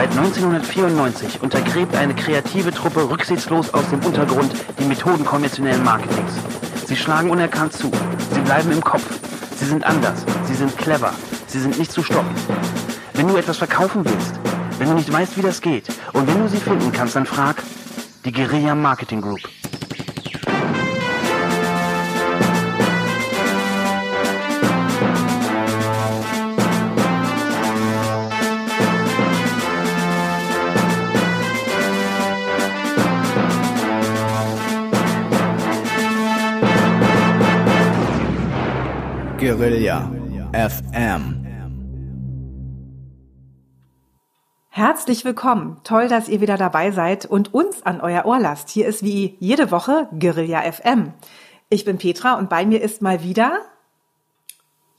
Seit 1994 untergräbt eine kreative Truppe rücksichtslos aus dem Untergrund die Methoden konventionellen Marketings. Sie schlagen unerkannt zu. Sie bleiben im Kopf. Sie sind anders. Sie sind clever. Sie sind nicht zu stoppen. Wenn du etwas verkaufen willst, wenn du nicht weißt, wie das geht und wenn du sie finden kannst, dann frag die Guerilla Marketing Group. Guerilla FM. Herzlich willkommen. Toll, dass ihr wieder dabei seid und uns an euer Ohr lasst. Hier ist wie jede Woche Guerilla FM. Ich bin Petra und bei mir ist mal wieder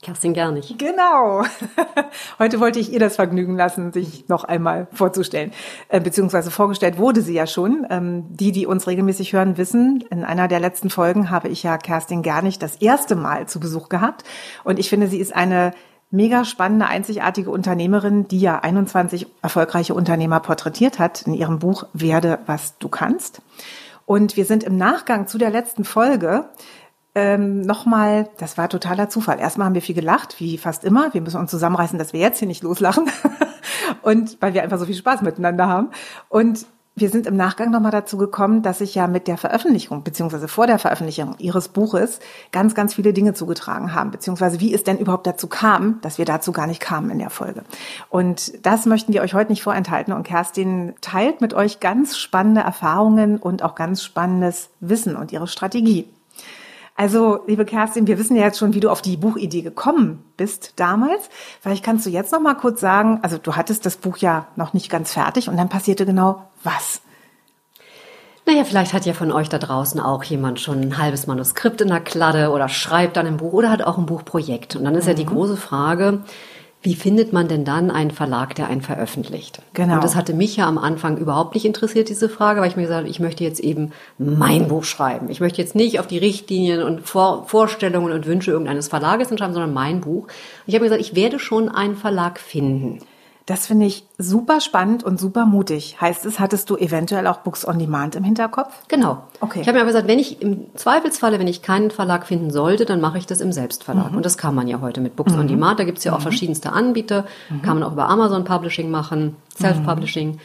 Kerstin Gernig. Genau. Heute wollte ich ihr das Vergnügen lassen, sich noch einmal vorzustellen. Äh, beziehungsweise vorgestellt wurde sie ja schon. Ähm, die, die uns regelmäßig hören, wissen, in einer der letzten Folgen habe ich ja Kerstin Gernig das erste Mal zu Besuch gehabt. Und ich finde, sie ist eine mega spannende, einzigartige Unternehmerin, die ja 21 erfolgreiche Unternehmer porträtiert hat in ihrem Buch Werde, was du kannst. Und wir sind im Nachgang zu der letzten Folge ähm, nochmal, das war totaler Zufall. Erstmal haben wir viel gelacht, wie fast immer. Wir müssen uns zusammenreißen, dass wir jetzt hier nicht loslachen. und weil wir einfach so viel Spaß miteinander haben. Und wir sind im Nachgang nochmal dazu gekommen, dass sich ja mit der Veröffentlichung, beziehungsweise vor der Veröffentlichung Ihres Buches ganz, ganz viele Dinge zugetragen haben, beziehungsweise wie es denn überhaupt dazu kam, dass wir dazu gar nicht kamen in der Folge. Und das möchten wir euch heute nicht vorenthalten. Und Kerstin teilt mit euch ganz spannende Erfahrungen und auch ganz spannendes Wissen und ihre Strategie. Also, liebe Kerstin, wir wissen ja jetzt schon, wie du auf die Buchidee gekommen bist damals. Vielleicht kannst du jetzt noch mal kurz sagen, also du hattest das Buch ja noch nicht ganz fertig und dann passierte genau was? Naja, vielleicht hat ja von euch da draußen auch jemand schon ein halbes Manuskript in der Kladde oder schreibt dann ein Buch oder hat auch ein Buchprojekt. Und dann ist mhm. ja die mhm. große Frage, wie findet man denn dann einen Verlag, der einen veröffentlicht? Genau. Und das hatte mich ja am Anfang überhaupt nicht interessiert, diese Frage, weil ich mir gesagt habe, ich möchte jetzt eben mein Buch schreiben. Ich möchte jetzt nicht auf die Richtlinien und Vor Vorstellungen und Wünsche irgendeines Verlages entscheiden, sondern mein Buch. Und ich habe mir gesagt, ich werde schon einen Verlag finden. Das finde ich super spannend und super mutig. Heißt es, hattest du eventuell auch Books on Demand im Hinterkopf? Genau. Okay. Ich habe mir aber gesagt, wenn ich im Zweifelsfalle, wenn ich keinen Verlag finden sollte, dann mache ich das im Selbstverlag. Mhm. Und das kann man ja heute mit Books mhm. on Demand. Da gibt es ja auch mhm. verschiedenste Anbieter. Mhm. Kann man auch über Amazon Publishing machen, Self-Publishing.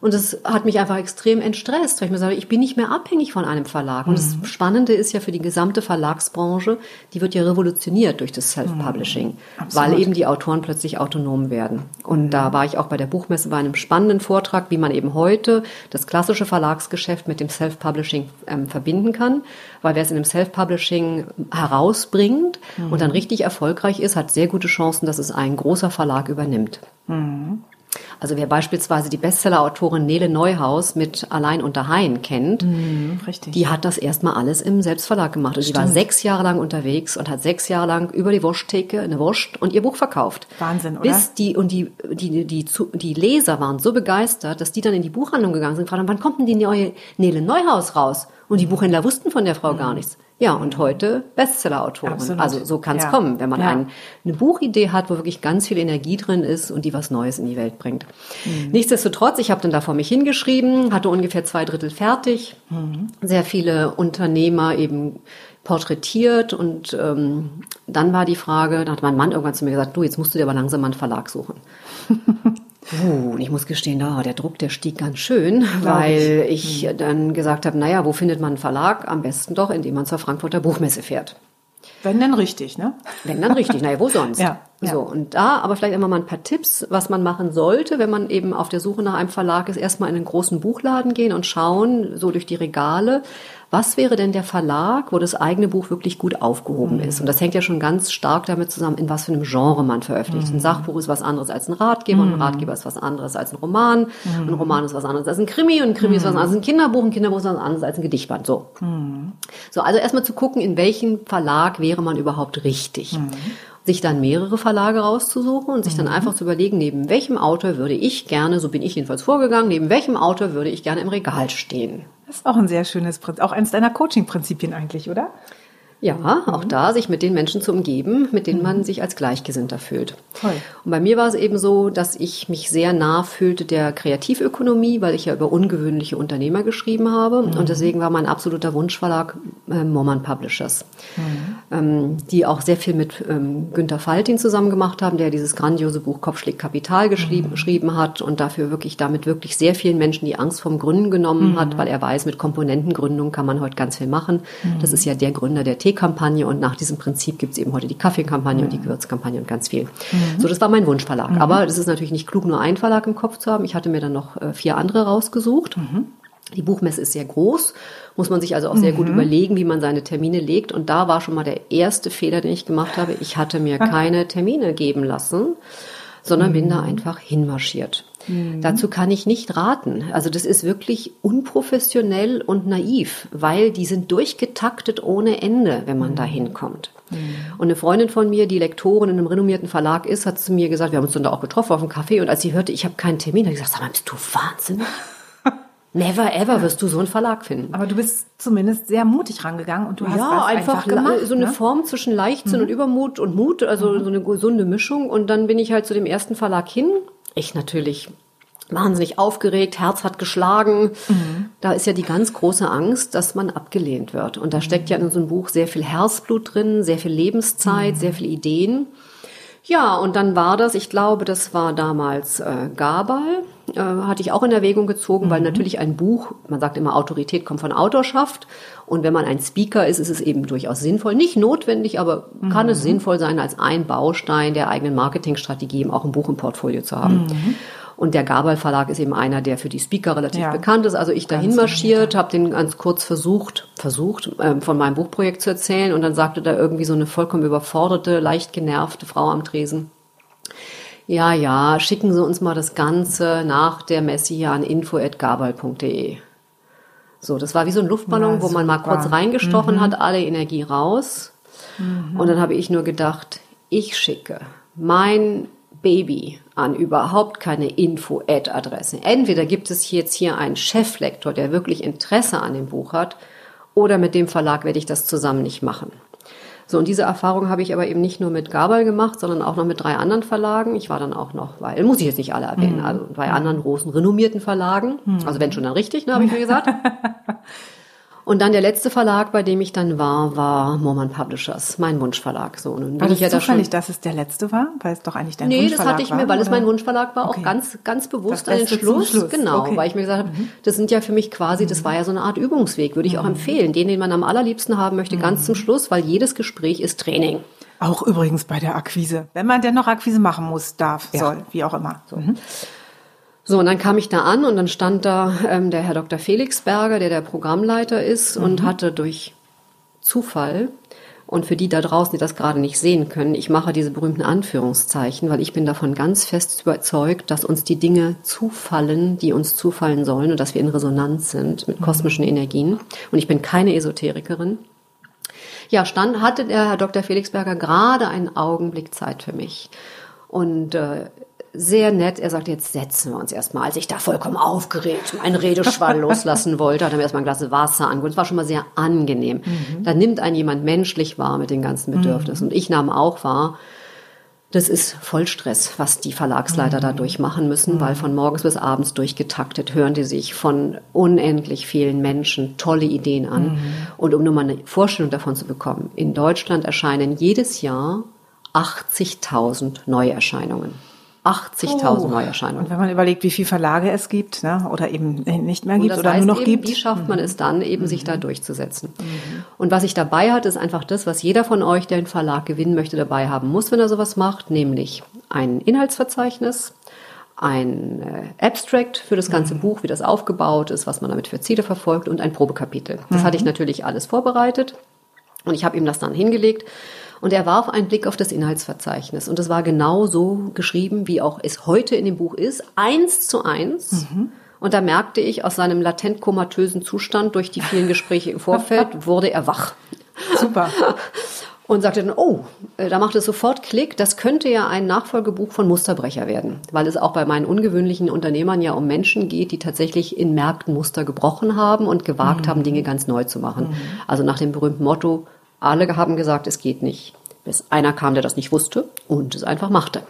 Mhm. Und das hat mich einfach extrem entstresst, weil ich mir sage, ich bin nicht mehr abhängig von einem Verlag. Und das mhm. Spannende ist ja für die gesamte Verlagsbranche, die wird ja revolutioniert durch das Self-Publishing, mhm. weil eben die Autoren plötzlich autonom werden. Und mhm. da war ich auch bei der Buchmesse bei einem spannenden Vortrag, wie man eben heute das klassische Verlagsgeschäft mit dem Self-Publishing ähm, verbinden kann. Weil wer es in dem Self-Publishing herausbringt mhm. und dann richtig erfolgreich ist, hat sehr gute Chancen, dass es ein großer Verlag übernimmt. Mhm. Also wer beispielsweise die Bestseller-Autorin Nele Neuhaus mit Allein unter Haien kennt, mm, die hat das erstmal alles im Selbstverlag gemacht. Und Stimmt. die war sechs Jahre lang unterwegs und hat sechs Jahre lang über die Wursttheke eine Wurst und ihr Buch verkauft. Wahnsinn, oder? Bis die, und die, die, die, die, Leser waren so begeistert, dass die dann in die Buchhandlung gegangen sind und gefragt haben, wann kommt denn die neue Nele Neuhaus raus? Und die Buchhändler wussten von der Frau mhm. gar nichts. Ja, und heute Bestseller-Autorin. Also so kann es ja. kommen, wenn man ja. ein, eine Buchidee hat, wo wirklich ganz viel Energie drin ist und die was Neues in die Welt bringt. Mhm. Nichtsdestotrotz, ich habe dann da vor mich hingeschrieben, hatte ungefähr zwei Drittel fertig, mhm. sehr viele Unternehmer eben porträtiert und ähm, dann war die Frage, da hat mein Mann irgendwann zu mir gesagt, du, jetzt musst du dir aber langsam mal einen Verlag suchen. Uh, und ich muss gestehen, oh, der Druck, der stieg ganz schön, weil ich, ich hm. dann gesagt habe, naja, wo findet man einen Verlag? Am besten doch, indem man zur Frankfurter Buchmesse fährt. Wenn dann richtig, ne? Wenn dann richtig, naja, wo sonst? ja, ja. So, und da aber vielleicht immer mal ein paar Tipps, was man machen sollte, wenn man eben auf der Suche nach einem Verlag ist, erstmal in einen großen Buchladen gehen und schauen, so durch die Regale, was wäre denn der Verlag, wo das eigene Buch wirklich gut aufgehoben mhm. ist? Und das hängt ja schon ganz stark damit zusammen, in was für einem Genre man veröffentlicht. Mhm. Ein Sachbuch ist was anderes als ein Ratgeber mhm. ein Ratgeber ist was anderes als ein Roman. Mhm. Ein Roman ist was anderes als ein Krimi und ein Krimi ist was mhm. anderes als ein Kinderbuch. Ein Kinderbuch ist was anderes als ein Gedichtband. So. Mhm. So, also erstmal zu gucken, in welchem Verlag wäre man überhaupt richtig sich dann mehrere Verlage rauszusuchen und sich dann einfach zu überlegen, neben welchem Autor würde ich gerne, so bin ich jedenfalls vorgegangen, neben welchem Autor würde ich gerne im Regal stehen. Das ist auch ein sehr schönes Prinzip, auch eines deiner Coaching-Prinzipien eigentlich, oder? Ja, auch da sich mit den Menschen zu umgeben, mit denen man sich als Gleichgesinnter fühlt. Toll. Und bei mir war es eben so, dass ich mich sehr nah fühlte der Kreativökonomie, weil ich ja über ungewöhnliche Unternehmer geschrieben habe. Und deswegen war mein absoluter Wunschverlag äh, Mormon Publishers, ähm, die auch sehr viel mit ähm, Günter Faltin zusammen gemacht haben, der dieses grandiose Buch Kopfschläg Kapital geschrieben, geschrieben hat und dafür wirklich damit wirklich sehr vielen Menschen die Angst vom Gründen genommen hat, weil er weiß, mit Komponentengründung kann man heute ganz viel machen. Das ist ja der Gründer der Teekampagne und nach diesem Prinzip gibt es eben heute die Kaffeekampagne und die Gewürzkampagne und ganz viel. So, das war mein Wunschverlag. Aber es ist natürlich nicht klug, nur einen Verlag im Kopf zu haben. Ich hatte mir dann noch äh, vier andere rausgesucht. Die Buchmesse ist sehr groß, muss man sich also auch sehr gut überlegen, wie man seine Termine legt. Und da war schon mal der erste Fehler, den ich gemacht habe. Ich hatte mir keine Termine geben lassen, sondern bin da einfach hinmarschiert. Dazu kann ich nicht raten. Also das ist wirklich unprofessionell und naiv, weil die sind durchgetaktet ohne Ende, wenn man da hinkommt. Und eine Freundin von mir, die Lektorin in einem renommierten Verlag ist, hat zu mir gesagt, wir haben uns dann da auch getroffen auf dem Café und als sie hörte, ich habe keinen Termin, hat sie gesagt, sag mal, bist du wahnsinnig? Never ever wirst du so einen Verlag finden. Aber du bist zumindest sehr mutig rangegangen und du hast ja, einfach, einfach, gemacht. so eine ne? Form zwischen Leichtsinn und Übermut und Mut, also so eine gesunde Mischung. Und dann bin ich halt zu dem ersten Verlag hin. Ich natürlich wahnsinnig aufgeregt, Herz hat geschlagen. Da ist ja die ganz große Angst, dass man abgelehnt wird. Und da steckt ja in so einem Buch sehr viel Herzblut drin, sehr viel Lebenszeit, sehr viele Ideen. Ja, und dann war das, ich glaube, das war damals äh, Gabal, äh, hatte ich auch in Erwägung gezogen, weil natürlich ein Buch, man sagt immer, Autorität kommt von Autorschaft. Und wenn man ein Speaker ist, ist es eben durchaus sinnvoll, nicht notwendig, aber kann es sinnvoll sein, als ein Baustein der eigenen Marketingstrategie eben auch ein Buch im Portfolio zu haben. Und der Gabal Verlag ist eben einer, der für die Speaker relativ Ja. bekannt ist. Also ich dahin marschiert, habe den ganz kurz versucht, versucht ähm, von meinem Buchprojekt zu erzählen und dann sagte da irgendwie so eine vollkommen überforderte, leicht genervte Frau am Tresen. Ja, ja, schicken Sie uns mal das Ganze nach der Messe hier an info@gabal.de. So, das war wie so ein Luftballon, Na, wo man mal kurz reingestochen hat, alle Energie raus. Und dann habe ich nur gedacht, ich schicke mein Baby an überhaupt keine Info-Ad-Adresse. Entweder gibt es jetzt hier einen Cheflektor, der wirklich Interesse an dem Buch hat, oder mit dem Verlag werde ich das zusammen nicht machen. So, und diese Erfahrung habe ich aber eben nicht nur mit Gabal gemacht, sondern auch noch mit drei anderen Verlagen. Ich war dann auch noch, weil, muss ich jetzt nicht alle erwähnen, also bei anderen großen, renommierten Verlagen. Also wenn schon dann richtig, ne, habe ich mir gesagt. Und dann der letzte Verlag, bei dem ich dann war, war Mormon Publishers, mein Wunschverlag. So, und nun War das ich ja da zufällig, dass es der letzte war? Weil es doch eigentlich dein Nee, das Wunschverlag hatte ich war, mir, weil es oder? mein Wunschverlag war, Okay. auch ganz, ganz bewusst Das zum Schluss. Schluss. Genau, Okay. Mhm. weil ich mir gesagt habe, das sind ja für mich quasi, das war ja so eine Art Übungsweg, würde ich auch empfehlen. Den, den man am allerliebsten haben möchte, Mhm. ganz zum Schluss, weil jedes Gespräch ist Training. Auch übrigens bei der Akquise. Wenn man denn noch Akquise machen muss, darf, Ja. soll, wie auch immer. Mhm. So, und dann kam ich da an und dann stand da ähm, der Herr Dr. Felix Berger, der der Programmleiter ist und hatte durch Zufall und für die da draußen, die das gerade nicht sehen können, ich mache diese berühmten Anführungszeichen, weil ich bin davon ganz fest überzeugt, dass uns die Dinge zufallen, die uns zufallen sollen und dass wir in Resonanz sind mit kosmischen Energien. Und ich bin keine Esoterikerin. Ja, stand, hatte der Herr Dr. Felixberger gerade einen Augenblick Zeit für mich. Und äh, sehr nett, er sagte, jetzt setzen wir uns erstmal. Als ich da vollkommen aufgeregt meinen Redeschwall loslassen wollte, hat er mir erstmal ein Glas Wasser angeboten. Es war schon mal sehr angenehm. Da nimmt einen jemand menschlich wahr mit den ganzen Bedürfnissen. Und ich nahm auch wahr, das ist Vollstress, was die Verlagsleiter da durchmachen müssen, weil von morgens bis abends durchgetaktet hören die sich von unendlich vielen Menschen tolle Ideen an. Und um nur mal eine Vorstellung davon zu bekommen, in Deutschland erscheinen jedes Jahr 80.000 Neuerscheinungen. 80.000 Und Neuerscheinungen. wenn man überlegt, wie viele Verlage es gibt, ne, oder eben nicht mehr Und gibt oder nur noch eben, gibt. wie schafft man es dann, eben sich da durchzusetzen? Und was ich dabei hatte, ist einfach das, was jeder von euch, der einen Verlag gewinnen möchte, dabei haben muss, wenn er sowas macht, nämlich ein Inhaltsverzeichnis, ein äh, Abstract für das ganze Buch, wie das aufgebaut ist, was man damit für Ziele verfolgt und ein Probekapitel. Das hatte ich natürlich alles vorbereitet und ich habe ihm das dann hingelegt und er warf einen Blick auf das Inhaltsverzeichnis. Und es war genau so geschrieben, wie auch es heute in dem Buch ist, eins zu eins. Und da merkte ich, aus seinem latent komatösen Zustand durch die vielen Gespräche im Vorfeld wurde er wach. Super. und sagte dann, oh, äh, da macht es sofort Klick, das könnte ja ein Nachfolgebuch von Musterbrecher werden, weil es auch bei meinen ungewöhnlichen Unternehmern ja um Menschen geht, die tatsächlich in Märkten Muster gebrochen haben und gewagt haben, Dinge ganz neu zu machen. Also nach dem berühmten Motto, Alle haben gesagt, es geht nicht. Bis einer kam, der das nicht wusste und es einfach machte.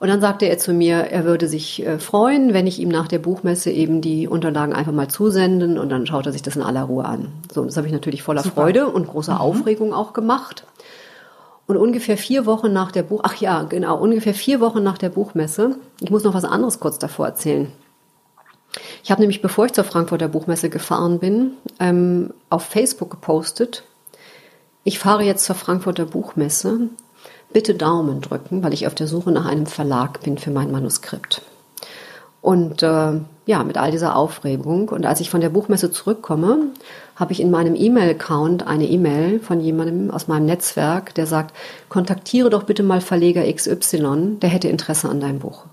Und dann sagte er zu mir, er würde sich äh, freuen, wenn ich ihm nach der Buchmesse eben die Unterlagen einfach mal zusenden und dann schaut er sich das in aller Ruhe an. So, das habe ich natürlich voller Freude und großer Aufregung auch gemacht. Und ungefähr vier Wochen nach der Buch, ach ja, genau, ungefähr vier Wochen nach der Buchmesse, ich muss noch was anderes kurz davor erzählen. Ich habe nämlich, bevor ich zur Frankfurter Buchmesse gefahren bin, ähm, auf Facebook gepostet, ich fahre jetzt zur Frankfurter Buchmesse. Bitte Daumen drücken, weil ich auf der Suche nach einem Verlag bin für mein Manuskript. Und äh, ja, mit all dieser Aufregung. Und als ich von der Buchmesse zurückkomme, habe ich in meinem E-Mail-Account eine E-Mail von jemandem aus meinem Netzwerk, der sagt, kontaktiere doch bitte mal Verleger XY, der hätte Interesse an deinem Buch.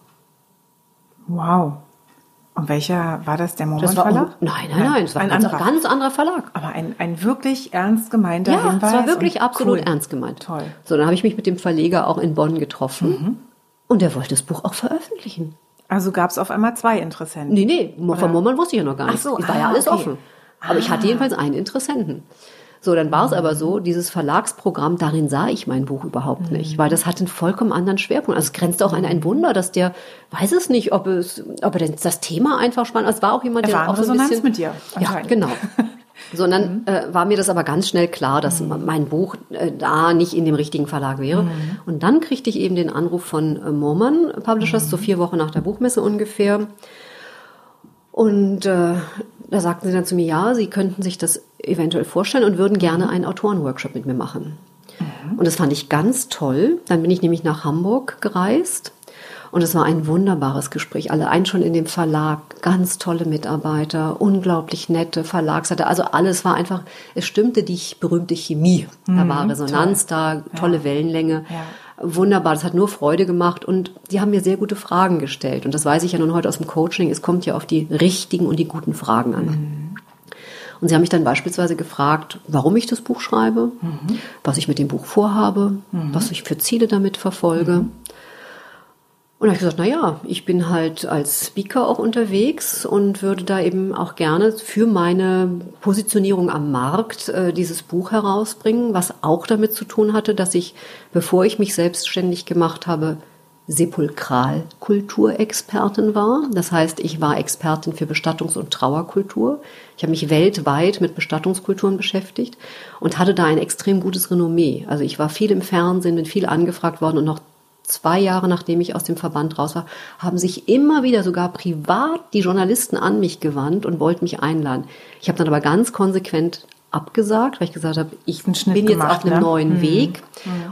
Wow. Und welcher war das? Der war Verlag? nein, nein, nein, es war ein ein ganz, anderer. ganz anderer Verlag. Aber ein, ein wirklich ernst gemeinter Ja, Hinweis. es war wirklich absolut cool. ernst gemeint. Toll. Mhm. So, dann habe ich mich mit dem Verleger auch in Bonn getroffen. Und der wollte das Buch auch veröffentlichen. Also gab es auf einmal zwei Interessenten. Nee, nee, von Mommern wusste ich ja noch gar Ach nichts. so, es war ah, ja alles okay. offen. Aber ich hatte jedenfalls einen Interessenten. So, dann war es aber so, dieses Verlagsprogramm, darin sah ich mein Buch überhaupt Mhm. nicht, weil das hat einen vollkommen anderen Schwerpunkt. Also es grenzt auch an ein Wunder, dass der, weiß es nicht, ob es, ob er denn das Thema einfach spannend, es war auch jemand, Er der auch so ein Resonanz bisschen, mit dir, Ja, genau. So, und dann äh, war mir das aber ganz schnell klar, dass mein Buch äh, da nicht in dem richtigen Verlag wäre. Und dann kriegte ich eben den Anruf von äh, Morman Publishers, so vier Wochen nach der Buchmesse ungefähr. Und äh, da sagten sie dann zu mir, ja, sie könnten sich das eventuell vorstellen und würden gerne einen Autorenworkshop mit mir machen. Und das fand ich ganz toll. Dann bin ich nämlich nach Hamburg gereist. Und es war ein wunderbares Gespräch. Allein schon in dem Verlag, ganz tolle Mitarbeiter, unglaublich nette Verlagsleiter. Also alles war einfach, es stimmte die berühmte Chemie. Da war Resonanz da, tolle Wellenlänge. Ja. Wunderbar, das hat nur Freude gemacht und die haben mir sehr gute Fragen gestellt. Und das weiß ich ja nun heute aus dem Coaching, es kommt ja auf die richtigen und die guten Fragen an. Und sie haben mich dann beispielsweise gefragt, warum ich das Buch schreibe, was ich mit dem Buch vorhabe, was ich für Ziele damit verfolge. Und da habe ich gesagt, na ja, ich bin halt als Speaker auch unterwegs und würde da eben auch gerne für meine Positionierung am Markt äh, dieses Buch herausbringen, was auch damit zu tun hatte, dass ich, bevor ich mich selbstständig gemacht habe, Sepulkralkulturexpertin war. Das heißt, ich war Expertin für Bestattungs- und Trauerkultur. Ich habe mich weltweit mit Bestattungskulturen beschäftigt und hatte da ein extrem gutes Renommee. Also ich war viel im Fernsehen, bin viel angefragt worden und noch zwei Jahre nachdem ich aus dem Verband raus war, haben sich immer wieder sogar privat die Journalisten an mich gewandt und wollten mich einladen. Ich habe dann aber ganz konsequent abgesagt, weil ich gesagt habe, ich bin jetzt gemacht, auf einem ne? neuen Weg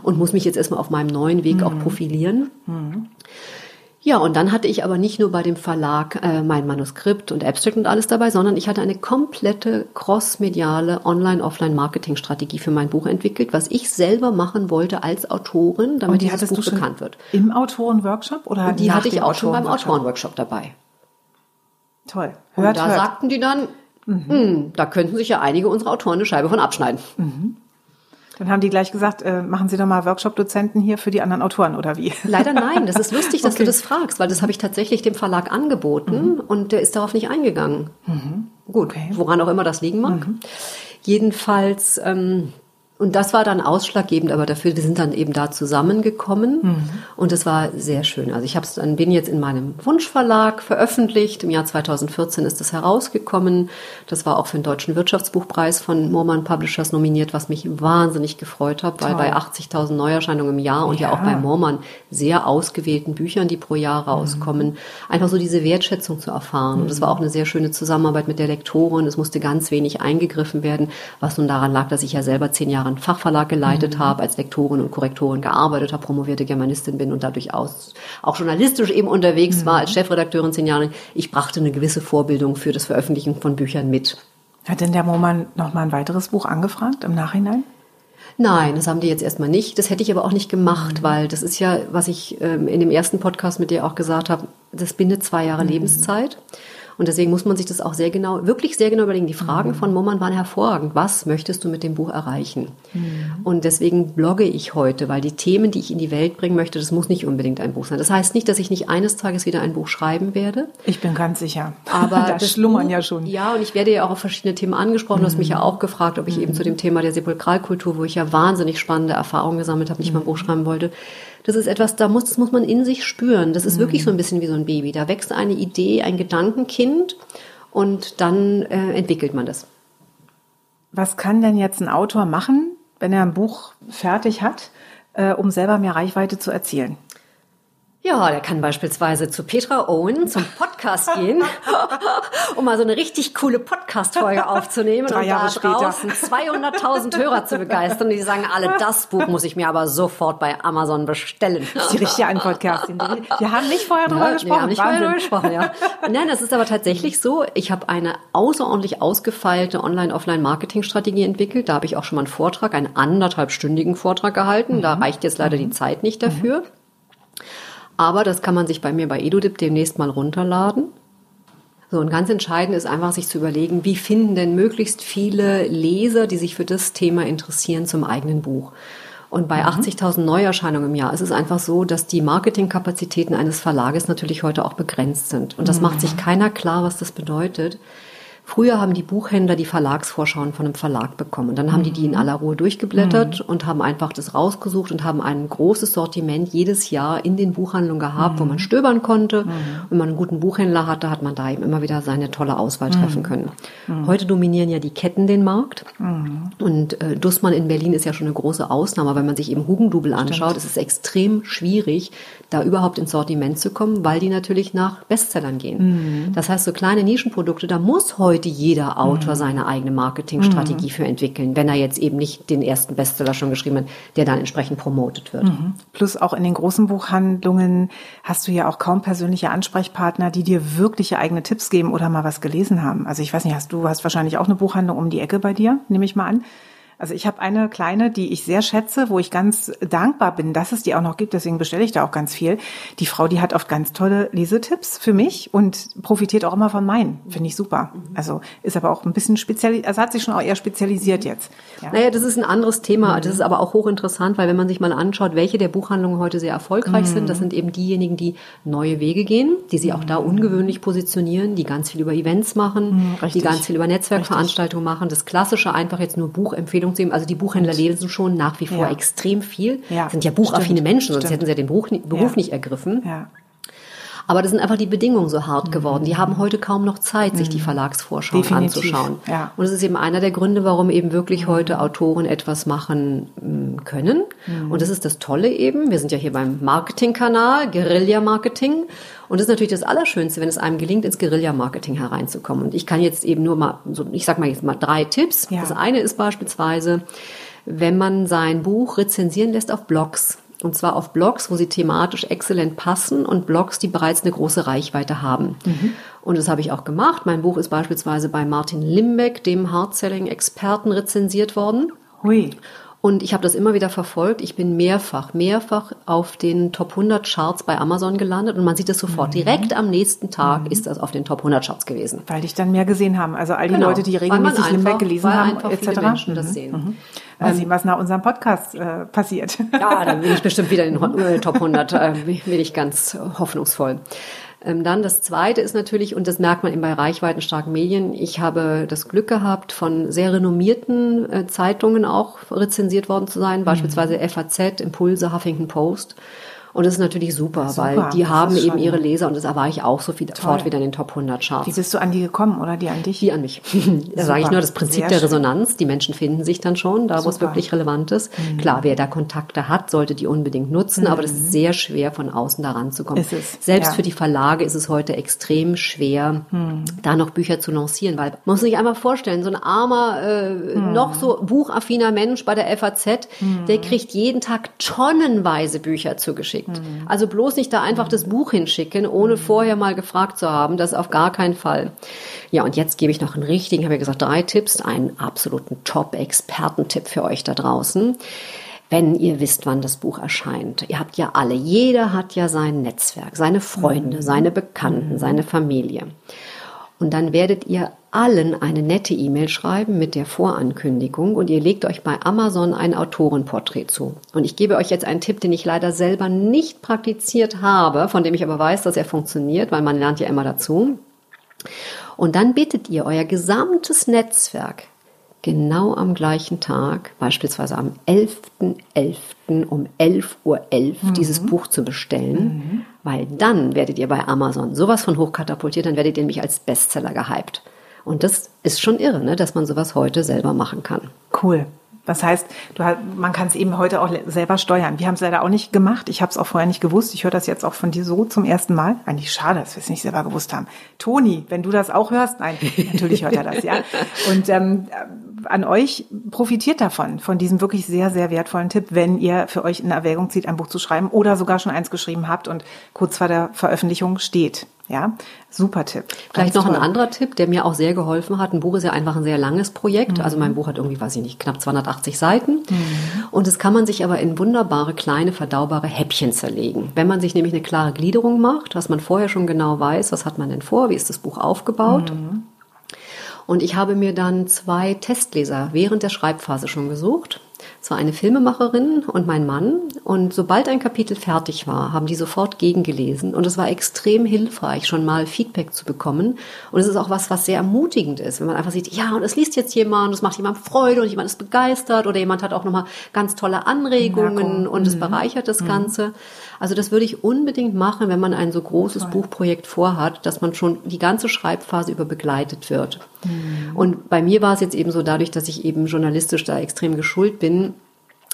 und muss mich jetzt erstmal auf meinem neuen Weg auch profilieren. Ja, und dann hatte ich aber nicht nur bei dem Verlag äh, mein Manuskript und Abstract und alles dabei, sondern ich hatte eine komplette crossmediale Online-Offline-Marketing-Strategie für mein Buch entwickelt, was ich selber machen wollte als Autorin, damit Und die dieses Buch bekannt wird. im Autorenworkshop oder Und die hatte ich auch schon beim Autorenworkshop? Dabei. Toll. Und Hört, da hört. sagten die dann, hm, da könnten sich ja einige unserer Autoren eine Scheibe von abschneiden. Dann haben die gleich gesagt, äh, machen Sie doch mal Workshop-Dozenten hier für die anderen Autoren oder wie? Leider nein, das ist lustig, dass Okay. du das fragst, weil das habe ich tatsächlich dem Verlag angeboten und der ist darauf nicht eingegangen. Gut, Okay. woran auch immer das liegen mag. Jedenfalls, ähm, und das war dann ausschlaggebend, aber dafür, wir sind dann eben da zusammengekommen und es war sehr schön. Also ich hab's dann bin jetzt in meinem Wunschverlag veröffentlicht. Im Jahr 2014 ist das herausgekommen. Das war auch für den Deutschen Wirtschaftsbuchpreis von Morman Publishers nominiert, was mich wahnsinnig gefreut hat, weil Toll. bei 80.000 Neuerscheinungen im Jahr und ja, Ja. auch bei Morman sehr ausgewählten Büchern, die pro Jahr rauskommen, einfach so diese Wertschätzung zu erfahren. Und es war auch eine sehr schöne Zusammenarbeit mit der Lektorin. Es musste ganz wenig eingegriffen werden, was nun daran lag, dass ich ja selber zehn Jahre einen Fachverlag geleitet habe, als Lektorin und Korrektorin gearbeitet habe, promovierte Germanistin bin und dadurch aus, auch journalistisch eben unterwegs war als Chefredakteurin zehn Jahre. Ich brachte eine gewisse Vorbildung für das Veröffentlichen von Büchern mit. Hat denn der Moman noch mal ein weiteres Buch angefragt im Nachhinein? Nein, das haben die jetzt erstmal nicht. Das hätte ich aber auch nicht gemacht, Mhm. weil das ist ja, was ich ähm, in dem ersten Podcast mit dir auch gesagt habe, das bindet zwei Mhm. Jahre Lebenszeit. Und deswegen muss man sich das auch sehr genau, wirklich sehr genau überlegen. Die Fragen von Momman waren hervorragend. Was möchtest du mit dem Buch erreichen? Und deswegen blogge ich heute, weil die Themen, die ich in die Welt bringen möchte, das muss nicht unbedingt ein Buch sein. Das heißt nicht, dass ich nicht eines Tages wieder ein Buch schreiben werde. Ich bin ganz sicher. Aber da das schlummern Buch- ja schon. Ja, und ich werde ja auch auf verschiedene Themen angesprochen. Du hast mich ja auch gefragt, ob ich eben zu dem Thema der Sepulkralkultur, wo ich ja wahnsinnig spannende Erfahrungen gesammelt habe, nicht mal ein Buch schreiben wollte. Das ist etwas, da muss, das muss man in sich spüren. Das ist wirklich so ein bisschen wie so ein Baby. Da wächst eine Idee, ein Gedankenkind und dann äh, entwickelt man das. Was kann denn jetzt ein Autor machen, wenn er ein Buch fertig hat, äh, um selber mehr Reichweite zu erzielen? Ja, der kann beispielsweise zu Petra Owen zum Podcast gehen, um mal so eine richtig coole Podcast-Folge aufzunehmen Drei und Jahre da später. draußen 200.000 Hörer zu begeistern. Die sagen alle, das Buch muss ich mir aber sofort bei Amazon bestellen. Das ist die richtige Antwort, Kerstin. Wir haben nicht vorher drüber Ja, gesprochen. Nee, haben nicht vorher Wahnsinn. drüber gesprochen, ja. Nein, das ist aber tatsächlich so. Ich habe eine außerordentlich ausgefeilte Online-Offline-Marketing-Strategie entwickelt. Da habe ich auch schon mal einen Vortrag, einen anderthalbstündigen Vortrag gehalten. Da reicht jetzt leider die Zeit nicht dafür. Aber das kann man sich bei mir bei EduDip demnächst mal runterladen. So, und ganz entscheidend ist einfach, sich zu überlegen, wie finden denn möglichst viele Leser, die sich für das Thema interessieren, zum eigenen Buch. Und bei 80.000 Neuerscheinungen im Jahr ist es einfach so, dass die Marketingkapazitäten eines Verlages natürlich heute auch begrenzt sind. Und das macht sich keiner klar, was das bedeutet. Früher haben die Buchhändler die Verlagsvorschauen von einem Verlag bekommen. Und dann haben die die in aller Ruhe durchgeblättert und haben einfach das rausgesucht und haben ein großes Sortiment jedes Jahr in den Buchhandlungen gehabt, wo man stöbern konnte. Wenn man einen guten Buchhändler hatte, hat man da eben immer wieder seine tolle Auswahl treffen können. Heute dominieren ja die Ketten den Markt. Und äh, Dussmann in Berlin ist ja schon eine große Ausnahme. Wenn man sich eben Hugendubel anschaut, ist es extrem schwierig, da überhaupt ins Sortiment zu kommen, weil die natürlich nach Bestsellern gehen. Das heißt, so kleine Nischenprodukte, da muss heute jeder Autor seine eigene Marketingstrategie für entwickeln, wenn er jetzt eben nicht den ersten Bestseller schon geschrieben hat, der dann entsprechend promotet wird. Plus auch in den großen Buchhandlungen hast du ja auch kaum persönliche Ansprechpartner, die dir wirkliche eigene Tipps geben oder mal was gelesen haben. Also ich weiß nicht, hast du hast wahrscheinlich auch eine Buchhandlung um die Ecke bei dir, nehme ich mal an. Also ich habe eine kleine, die ich sehr schätze, wo ich ganz dankbar bin, dass es die auch noch gibt. Deswegen bestelle ich da auch ganz viel. Die Frau, die hat oft ganz tolle Lesetipps für mich und profitiert auch immer von meinen. Finde ich super. Also ist aber auch ein bisschen speziell, also hat sich schon auch eher spezialisiert jetzt. Ja. Naja, das ist ein anderes Thema. Das ist aber auch hochinteressant, weil wenn man sich mal anschaut, welche der Buchhandlungen heute sehr erfolgreich sind, das sind eben diejenigen, die neue Wege gehen, die sie auch da ungewöhnlich positionieren, die ganz viel über Events machen, die richtig. ganz viel über Netzwerkveranstaltungen machen. Das Klassische einfach jetzt nur Buchempfehlungen zu geben. Also die Buchhändler lesen schon nach wie vor Ja. extrem viel. Ja, Sind ja buchaffine stimmt, Menschen, sonst stimmt. hätten sie ja den Beruf, nicht- Beruf nicht ergriffen. Ja. Aber das sind einfach die Bedingungen so hart geworden. Die haben heute kaum noch Zeit, sich die Verlagsvorschauen Definitiv, anzuschauen. ja. Und das ist eben einer der Gründe, warum eben wirklich heute Autoren etwas machen mm, können. Und das ist das Tolle eben. Wir sind ja hier beim Marketingkanal, Guerilla-Marketing. Und das ist natürlich das Allerschönste, wenn es einem gelingt, ins Guerilla-Marketing hereinzukommen. Und ich kann jetzt eben nur mal, so, ich sag mal jetzt mal drei Tipps. Ja. Das eine ist beispielsweise, wenn man sein Buch rezensieren lässt auf Blogs. Und zwar auf Blogs, wo sie thematisch exzellent passen und Blogs, die bereits eine große Reichweite haben. Und das habe ich auch gemacht. Mein Buch ist beispielsweise bei Martin Limbeck, dem Hardselling-Experten, rezensiert worden. Hui. Und ich habe das immer wieder verfolgt. Ich bin mehrfach, mehrfach auf den Top 100 Charts bei Amazon gelandet und man sieht es sofort. Direkt am nächsten Tag ist das auf den Top 100 Charts gewesen. Weil dich dann mehr gesehen haben. Also all die Genau. Leute, die regelmäßig Limbeck gelesen haben, etc. Menschen das Mhm. sehen. Mhm. Mal sehen, was nach unserem Podcast äh, passiert. Ja, dann bin ich bestimmt wieder in den Top 100. Äh, bin ich ganz hoffnungsvoll. Ähm, dann das Zweite ist natürlich, und das merkt man eben bei reichweitenstarken Medien, ich habe das Glück gehabt, von sehr renommierten äh, Zeitungen auch rezensiert worden zu sein, beispielsweise FAZ, Impulse, Huffington Post. Und das ist natürlich super, Super, weil die haben eben ihre Leser und das war ich auch sofort wieder in den Top 100 Charts. Wie bist du an die gekommen oder die an dich? Die an mich. da sage ich nur das Prinzip Sehr der. Resonanz. Die Menschen finden sich dann schon, da wo es. Mhm. wirklich relevant ist. Klar, wer da Kontakte hat, sollte die unbedingt nutzen, aber das ist sehr schwer, von außen da ranzukommen. Ist es, Selbst ja. für die Verlage ist es heute extrem schwer, da noch Bücher zu lancieren, weil man muss sich einmal vorstellen, so ein armer, äh, noch so buchaffiner Mensch bei der FAZ, der kriegt jeden Tag tonnenweise Bücher zugeschickt. Also bloß nicht da einfach das Buch hinschicken, ohne vorher mal gefragt zu haben, das auf gar keinen Fall. Ja, und jetzt gebe ich noch einen richtigen, habe ja gesagt, drei Tipps, einen absoluten Top-Expertentipp für euch da draußen. Wenn ihr wisst, wann das Buch erscheint. Ihr habt ja alle, jeder hat ja sein Netzwerk, seine Freunde, seine Bekannten, seine Familie. Und dann werdet ihr allen eine nette E-Mail schreiben mit der Vorankündigung und ihr legt euch bei Amazon ein Autorenporträt zu. Und ich gebe euch jetzt einen Tipp, den ich leider selber nicht praktiziert habe, von dem ich aber weiß, dass er funktioniert, weil man lernt ja immer dazu. Und dann bittet ihr euer gesamtes Netzwerk genau am gleichen Tag, beispielsweise am 11.11. .11. um 11.11 Uhr .11 mhm. dieses Buch zu bestellen, mhm. weil dann werdet ihr bei Amazon sowas von hochkatapultiert, dann werdet ihr nämlich als Bestseller gehypt. Und das ist schon irre, ne, dass man sowas heute selber machen kann. Cool. Das heißt, du, man kann es eben heute auch selber steuern. Wir haben es leider auch nicht gemacht. Ich habe es auch vorher nicht gewusst. Ich höre das jetzt auch von dir so zum ersten Mal. Eigentlich schade, dass wir es nicht selber gewusst haben. Toni, wenn du das auch hörst, nein, natürlich hört er das, ja. Und ähm, an euch profitiert davon, von diesem wirklich sehr, sehr wertvollen Tipp, wenn ihr für euch in Erwägung zieht, ein Buch zu schreiben oder sogar schon eins geschrieben habt und kurz vor der Veröffentlichung steht. Ja, super Tipp. Vielleicht noch toll. ein anderer Tipp, der mir auch sehr geholfen hat. Ein Buch ist ja einfach ein sehr langes Projekt. Mhm. Also mein Buch hat irgendwie, weiß ich nicht, knapp 280 Seiten. Mhm. Und das kann man sich aber in wunderbare, kleine, verdaubare Häppchen zerlegen. Wenn man sich nämlich eine klare Gliederung macht, was man vorher schon genau weiß, was hat man denn vor, wie ist das Buch aufgebaut. Mhm. Und ich habe mir dann zwei Testleser während der Schreibphase schon gesucht es war eine Filmemacherin und mein Mann. Und sobald ein Kapitel fertig war, haben die sofort gegengelesen. Und es war extrem hilfreich, schon mal Feedback zu bekommen. Und es ist auch was, was sehr ermutigend ist, wenn man einfach sieht, ja, und es liest jetzt jemand, es macht jemand Freude und jemand ist begeistert oder jemand hat auch nochmal ganz tolle Anregungen und es mhm. bereichert das mhm. Ganze. Also das würde ich unbedingt machen, wenn man ein so großes Toll. Buchprojekt vorhat, dass man schon die ganze Schreibphase über begleitet wird. Mhm. Und bei mir war es jetzt eben so, dadurch, dass ich eben journalistisch da extrem geschult bin,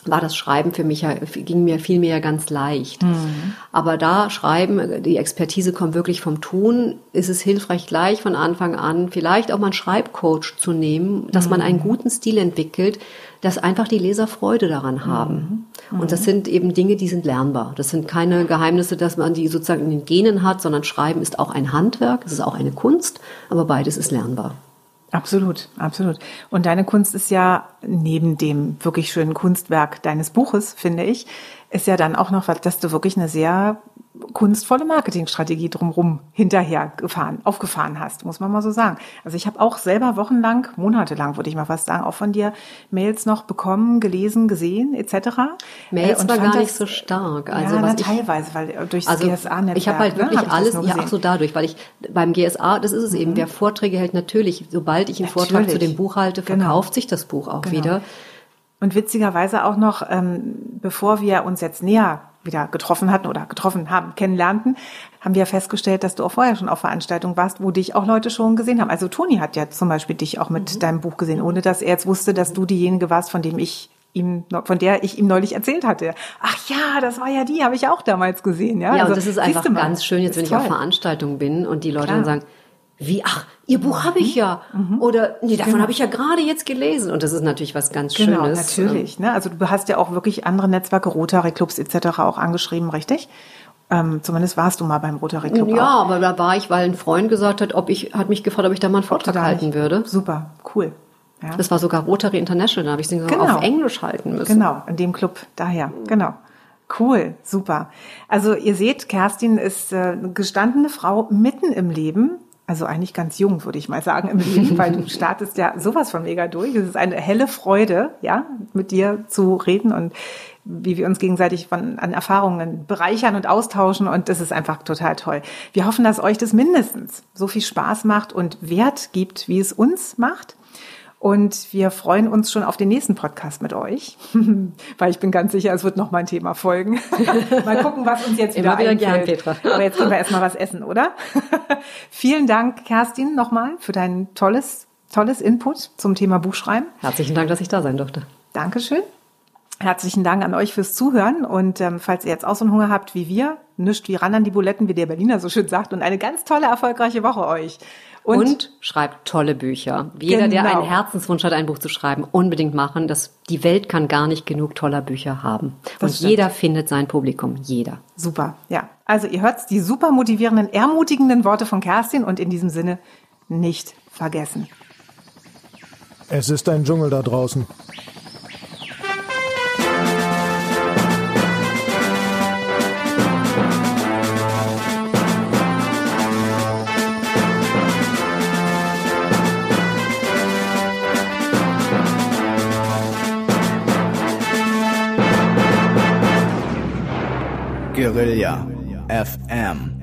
war das Schreiben für mich ja, ging mir viel mehr ganz leicht. Mhm. Aber da Schreiben, die Expertise kommt wirklich vom Tun, ist es hilfreich gleich von Anfang an vielleicht auch mal einen Schreibcoach zu nehmen, dass mhm. man einen guten Stil entwickelt, dass einfach die Leser Freude daran haben. Mhm. Und das sind eben Dinge, die sind lernbar. Das sind keine Geheimnisse, dass man die sozusagen in den Genen hat, sondern Schreiben ist auch ein Handwerk, es ist auch eine Kunst, aber beides ist lernbar. Absolut, absolut. Und deine Kunst ist ja neben dem wirklich schönen Kunstwerk deines Buches, finde ich, ist ja dann auch noch, dass du wirklich eine sehr kunstvolle Marketingstrategie drumherum hinterher gefahren, aufgefahren hast, muss man mal so sagen. Also ich habe auch selber wochenlang, monatelang würde ich mal fast sagen, auch von dir Mails noch bekommen, gelesen, gesehen etc. Mails äh, war gar nicht so stark. Also ja, was na, teilweise, weil äh, durch also GSA-Netzwerk. Ich habe halt ne, wirklich ne, hab alles, ja auch so dadurch, weil ich beim GSA, das ist es mhm. eben, wer Vorträge hält, natürlich, sobald ich einen natürlich. Vortrag zu dem Buch halte, genau. verkauft genau. sich das Buch auch genau. wieder. Und witzigerweise auch noch, ähm, bevor wir uns jetzt näher wieder getroffen hatten oder getroffen haben, kennenlernten, haben wir festgestellt, dass du auch vorher schon auf Veranstaltungen warst, wo dich auch Leute schon gesehen haben. Also Toni hat ja zum Beispiel dich auch mit mhm. deinem Buch gesehen, ohne dass er jetzt wusste, dass du diejenige warst, von dem ich ihm, von der ich ihm neulich erzählt hatte. Ach ja, das war ja die, habe ich auch damals gesehen. Ja, ja also, und das ist einfach ganz schön, jetzt wenn ich toll. auf Veranstaltungen bin und die Leute Klar. dann sagen, wie, ach, Ihr Buch habe ich ja. Mhm. Oder, nee, davon genau. habe ich ja gerade jetzt gelesen. Und das ist natürlich was ganz genau, Schönes. Genau, natürlich. Ne? Also du hast ja auch wirklich andere Netzwerke, Rotary Clubs etc. auch angeschrieben, richtig? Ähm, zumindest warst du mal beim Rotary Club. Ja, auch. aber da war ich, weil ein Freund gesagt hat, ob ich, hat mich gefragt, ob ich da mal einen Vortrag halten würde. Super, cool. Ja. Das war sogar Rotary International, da habe ich sie genau. auf Englisch halten müssen. Genau, in dem Club daher, genau. Cool, super. Also ihr seht, Kerstin ist äh, eine gestandene Frau mitten im Leben, also eigentlich ganz jung, würde ich mal sagen, im Leben, weil du startest ja sowas von mega durch. Es ist eine helle Freude, ja, mit dir zu reden und wie wir uns gegenseitig von, an Erfahrungen bereichern und austauschen und das ist einfach total toll. Wir hoffen, dass euch das mindestens so viel Spaß macht und Wert gibt, wie es uns macht. Und wir freuen uns schon auf den nächsten Podcast mit euch, weil ich bin ganz sicher, es wird noch mal ein Thema folgen. mal gucken, was uns jetzt wieder wieder einfällt. Gern, Petra. Aber jetzt können wir erstmal was essen, oder? Vielen Dank, Kerstin, nochmal für dein tolles, tolles Input zum Thema Buchschreiben. Herzlichen Dank, dass ich da sein durfte. Dankeschön. Herzlichen Dank an euch fürs Zuhören und ähm, falls ihr jetzt auch so einen Hunger habt wie wir, nischt wie ran an die Buletten, wie der Berliner so schön sagt und eine ganz tolle, erfolgreiche Woche euch. Und, und schreibt tolle Bücher. Jeder, genau. der einen Herzenswunsch hat, ein Buch zu schreiben, unbedingt machen. Das, die Welt kann gar nicht genug toller Bücher haben. Das und stimmt. jeder findet sein Publikum. Jeder. Super, ja. Also ihr hört die super motivierenden, ermutigenden Worte von Kerstin und in diesem Sinne nicht vergessen. Es ist ein Dschungel da draußen. Guerilla FM.